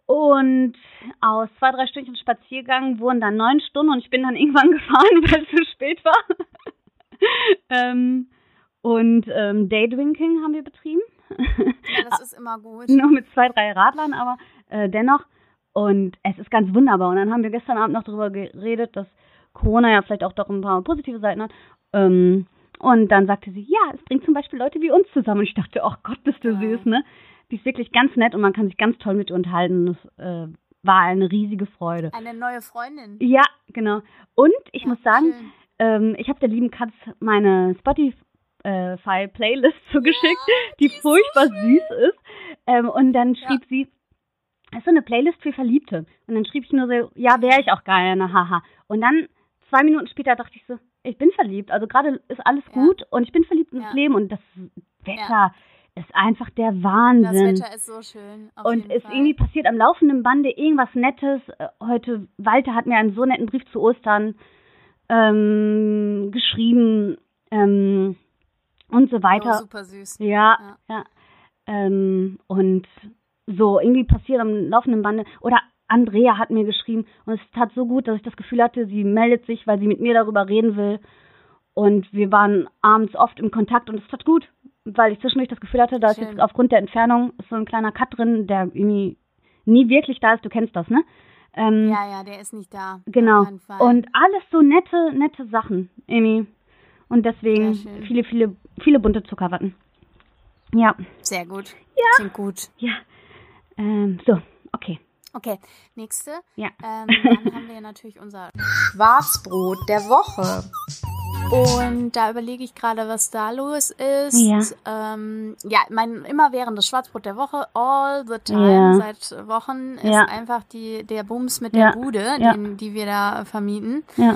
Und aus zwei, drei Stündchen Spaziergang wurden dann neun Stunden und ich bin dann irgendwann gefahren, weil es zu spät war. ähm, und ähm, Daydrinking haben wir betrieben. Ja, das ist immer gut. Nur mit zwei, drei Radlern, aber äh, dennoch. Und es ist ganz wunderbar. Und dann haben wir gestern Abend noch darüber geredet, dass Corona ja vielleicht auch doch ein paar positive Seiten hat. Ähm, und dann sagte sie, ja, es bringt zum Beispiel Leute wie uns zusammen. Und ich dachte, oh Gott, bist du Ja. süß, ne? Die ist wirklich ganz nett und man kann sich ganz toll mit ihr unterhalten. Das äh, war eine riesige Freude. Eine neue Freundin. Ja, genau. Und ich Ja, muss sagen, ähm, ich habe der lieben Katz meine Spotify-Playlist zugeschickt, die, furchtbar süß ist. Ähm, und dann Ja. schrieb sie, das ist so eine Playlist für Verliebte. Und dann schrieb ich nur so, ja, wäre ich auch gerne, haha. Und dann, zwei Minuten später, dachte ich so, ich bin verliebt. Also gerade ist alles Ja. gut und ich bin verliebt ins Ja. Leben. Und das Wetter ist einfach der Wahnsinn. Das Wetter ist so schön. Und es Fall. irgendwie passiert am laufenden Bande irgendwas Nettes. Äh, Heute, Walter hat mir einen so netten Brief zu Ostern ähm, geschrieben ähm, und so Oh, weiter. super süß. ja, Ja. ja. Ähm, und so, irgendwie passiert am laufenden Bande. Oder Andrea hat mir geschrieben und es tat so gut, dass ich das Gefühl hatte, sie meldet sich, weil sie mit mir darüber reden will. Und wir waren abends oft im Kontakt und es tat gut, weil ich zwischendurch das Gefühl hatte, da ist Schön. jetzt aufgrund der Entfernung ist so ein kleiner Cut drin, der irgendwie nie wirklich da ist. Du kennst das, ne? Ähm, Ja, ja, der ist nicht da. Genau. Und alles so nette, nette Sachen, irgendwie. Und deswegen viele, viele, viele bunte Zuckerwatten. Ja, Sehr gut. Ja. Klingt gut. ja. Ähm, so, okay. Okay, nächste. Ja. Ähm, dann haben wir natürlich unser Schwarzbrot der Woche. Und da überlege ich gerade, was da los ist. Ja. Ähm, ja, mein immerwährendes Schwarzbrot der Woche, all the time, Ja. seit Wochen, ist Ja. einfach die, der Bums mit Ja. der Bude, Ja. den, die wir da vermieten. Ja.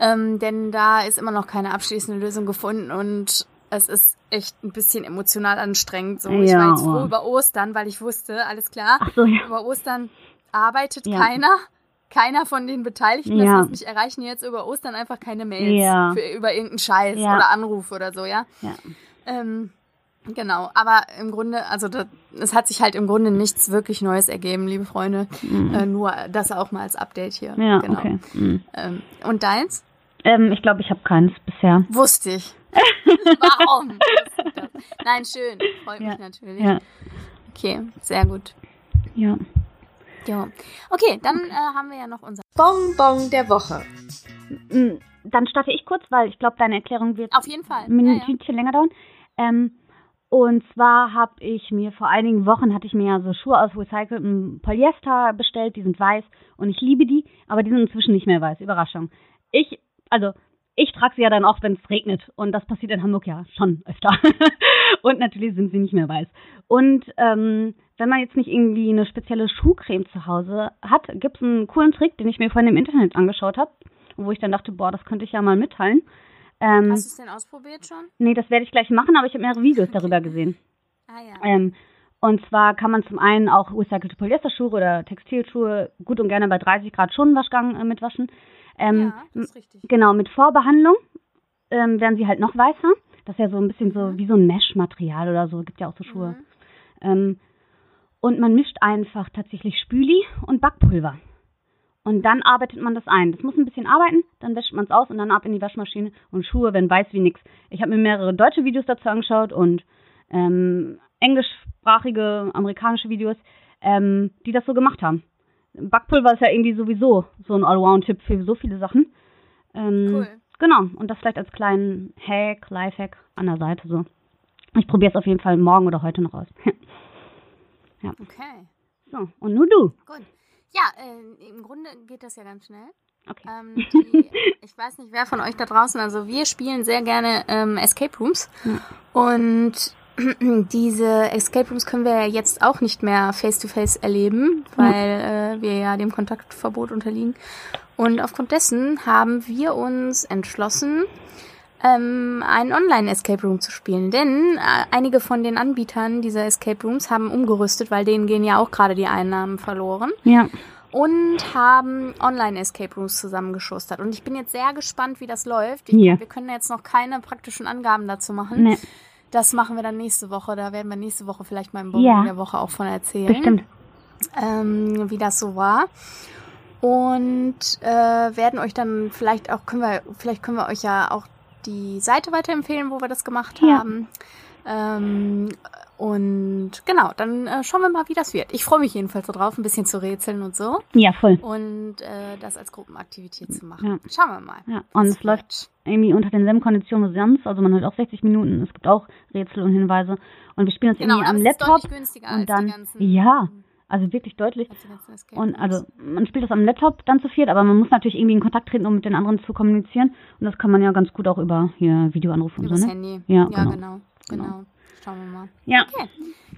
Ähm, denn da ist immer noch keine abschließende Lösung gefunden und es ist echt ein bisschen emotional anstrengend. So, ich Ja, war jetzt froh oh. über Ostern, weil ich wusste, alles klar, so, ja. über Ostern arbeitet Ja. keiner. Keiner von den Beteiligten. Das heißt, mich erreichen jetzt über Ostern einfach keine Mails für, über irgendeinen Scheiß oder Anruf oder so, ja. Ähm, genau, aber im Grunde, also das, es hat sich halt im Grunde nichts wirklich Neues ergeben, liebe Freunde. Äh, nur das auch mal als Update hier. Mhm. Ja, genau. okay. Mhm. Ähm, und deins? Ähm, ich glaube, ich habe keins bisher. Wusste ich. Warum? Nein, schön. Freut Ja. mich natürlich. Ja. Okay, sehr gut. Ja. Jo. Okay, dann äh, haben wir ja noch unser Bonbon der Woche. Dann starte ich kurz, weil ich glaube, deine Erklärung wird Auf jeden Fall. ein Ja, ja. Minütchen länger dauern. Ähm, und zwar habe ich mir vor einigen Wochen hatte ich mir ja so Schuhe aus recyceltem Polyester bestellt, die sind weiß und ich liebe die, aber die sind inzwischen nicht mehr weiß. Überraschung. Ich, also ich trage sie ja dann auch, wenn es regnet und das passiert in Hamburg ja schon öfter. und natürlich sind sie nicht mehr weiß. Und ähm, wenn man jetzt nicht irgendwie eine spezielle Schuhcreme zu Hause hat, gibt es einen coolen Trick, den ich mir vorhin im Internet angeschaut habe, wo ich dann dachte, boah, das könnte ich ja mal mitteilen. Ähm, Hast du es denn ausprobiert schon? Nee, das werde ich gleich machen, aber ich habe mehrere Videos darüber gesehen. Ah ja. Ähm, und zwar kann man zum einen auch recycelte Polyesterschuhe oder Textilschuhe gut und gerne bei 30 Grad Schonenwaschgang äh, mitwaschen. Ähm, ja, das ist richtig. Genau, mit Vorbehandlung ähm, werden sie halt noch weißer. Das ist ja so ein bisschen so wie so ein Mesh-Material oder so. Gibt ja auch so Schuhe. Mhm. Ähm, und man mischt einfach tatsächlich Spüli und Backpulver. Und dann arbeitet man das ein. Das muss ein bisschen arbeiten, dann wäscht man es aus und dann ab in die Waschmaschine und Schuhe werden weiß wie nix. Ich habe mir mehrere deutsche Videos dazu angeschaut und ähm, englischsprachige amerikanische Videos, ähm, die das so gemacht haben. Backpulver ist ja irgendwie sowieso so ein Allround-Tipp für so viele Sachen. Ähm, cool. Genau, und das vielleicht als kleinen Hack, Lifehack an der Seite so. Ich probiere es auf jeden Fall morgen oder heute noch aus. ja. Okay. So, und nur du. Gut. Ja, äh, im Grunde geht das ja ganz schnell. Okay. Ähm, die, ich weiß nicht, wer von euch da draußen, also wir spielen sehr gerne ähm, Escape Rooms. Ja. Und diese Escape Rooms können wir ja jetzt auch nicht mehr face-to-face -face erleben, weil äh, wir ja dem Kontaktverbot unterliegen. Und aufgrund dessen haben wir uns entschlossen, ähm, einen Online-Escape Room zu spielen. Denn äh, einige von den Anbietern dieser Escape Rooms haben umgerüstet, weil denen gehen ja auch gerade die Einnahmen verloren. Ja. Und haben Online-Escape Rooms zusammengeschustert. Und ich bin jetzt sehr gespannt, wie das läuft. Ich, Ja. Wir können jetzt noch keine praktischen Angaben dazu machen. Nee, Das machen wir dann nächste Woche. Da werden wir nächste Woche vielleicht mal im Bonbon Ja. der Woche auch von erzählen, bestimmt. ähm, wie das so war. Und äh, werden euch dann vielleicht auch, können wir, vielleicht können wir euch ja auch die Seite weiterempfehlen, wo wir das gemacht Ja. haben. Ähm, und genau, dann äh, schauen wir mal, wie das wird. Ich freue mich jedenfalls so drauf, ein bisschen zu rätseln und so. Ja, voll. Und äh, das als Gruppenaktivität zu machen. Ja. Schauen wir mal. Ja, und es läuft irgendwie unter denselben Konditionen wie sonst. Also man hat auch 60 Minuten. Es gibt auch Rätsel und Hinweise. Und wir spielen das Genau, irgendwie am es ist Laptop. und als dann- ja. Also wirklich deutlich. Und also man spielt das am Laptop dann zu viert, aber man muss natürlich irgendwie in Kontakt treten, um mit den anderen zu kommunizieren. Und das kann man ja ganz gut auch über hier Videoanrufe und so, ne? Handy. Ja, ja genau. genau. genau. Schauen wir mal. Ja. Okay.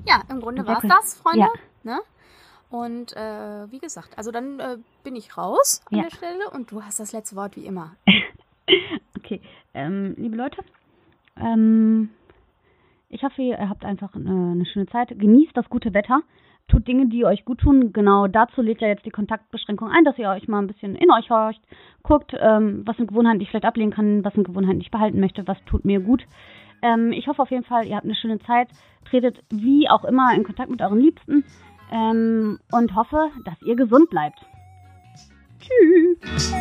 Ja, im Grunde war's cool. das, Freunde. Ja. Ne? Und äh, wie gesagt, also dann äh, bin ich raus an Ja. der Stelle und du hast das letzte Wort wie immer. Okay, ähm, liebe Leute, ähm, ich hoffe, ihr habt einfach eine, eine schöne Zeit. Genießt das gute Wetter. Tut Dinge, die euch gut tun. Genau dazu lädt ja jetzt die Kontaktbeschränkung ein, dass ihr euch mal ein bisschen in euch horcht. Guckt, ähm, was sind Gewohnheiten, die ich vielleicht ablehnen kann, was sind Gewohnheiten, die ich behalten möchte, was tut mir gut. Ähm, ich hoffe auf jeden Fall, ihr habt eine schöne Zeit. Tretet wie auch immer in Kontakt mit euren Liebsten. Ähm, und hoffe, dass ihr gesund bleibt. Tschüss.